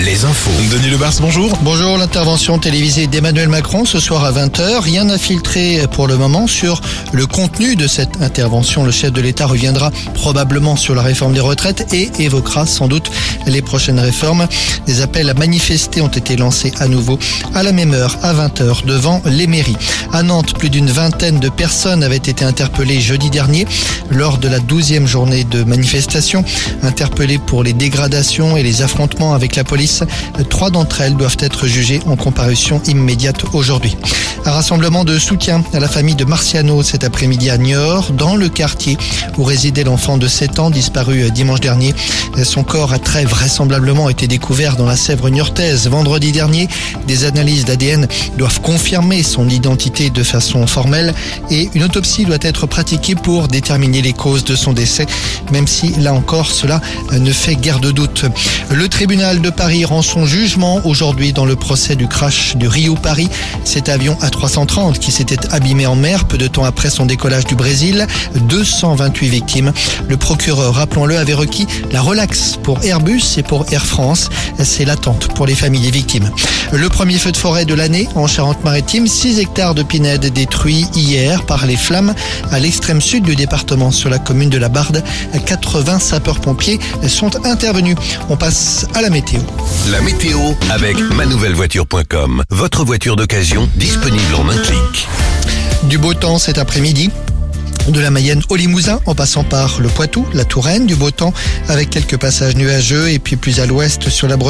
les infos. Denis Lebars, bonjour. Bonjour, l'intervention télévisée d'Emmanuel Macron ce soir à 20h. Rien n'a filtré pour le moment sur le contenu de cette intervention. Le chef de l'État reviendra probablement sur la réforme des retraites et évoquera sans doute les prochaines réformes. Des appels à manifester ont été lancés à nouveau à la même heure, à 20h, devant les mairies. À Nantes, plus d'une vingtaine de personnes avaient été interpellées jeudi dernier lors de la 12e journée de manifestation. Interpellées pour les dégradations et les affrontements avec la police. Trois d'entre elles doivent être jugées en comparution immédiate aujourd'hui. Un rassemblement de soutien à la famille de Marciano cet après-midi à Niort, dans le quartier où résidait l'enfant de 7 ans disparu dimanche dernier. Son corps a très vraisemblablement été découvert dans la Sèvre niortaise vendredi dernier. Des analyses d'ADN doivent confirmer son identité de façon formelle et une autopsie doit être pratiquée pour déterminer les causes de son décès, même si là encore cela ne fait guère de doute. Le tribunal de Paris rend son jugement aujourd'hui dans le procès du crash du Rio Paris. Cet avion A330 qui s'était abîmé en mer peu de temps après son décollage du Brésil. 228 victimes. Le procureur, rappelons-le, avait requis la relaxe pour Airbus et pour Air France. C'est l'attente pour les familles des victimes. Le premier feu de forêt de l'année en Charente-Maritime. 6 hectares de pinèdes détruits hier par les flammes à l'extrême sud du département sur la commune de la Barde. 80 sapeurs-pompiers sont intervenus. On passe à la météo. La météo avec manouvellevoiture.com. Votre voiture d'occasion disponible en un clic. Du beau temps cet après-midi. De la Mayenne au Limousin, en passant par le Poitou, la Touraine, du beau temps avec quelques passages nuageux et puis plus à l'ouest sur la Bretagne.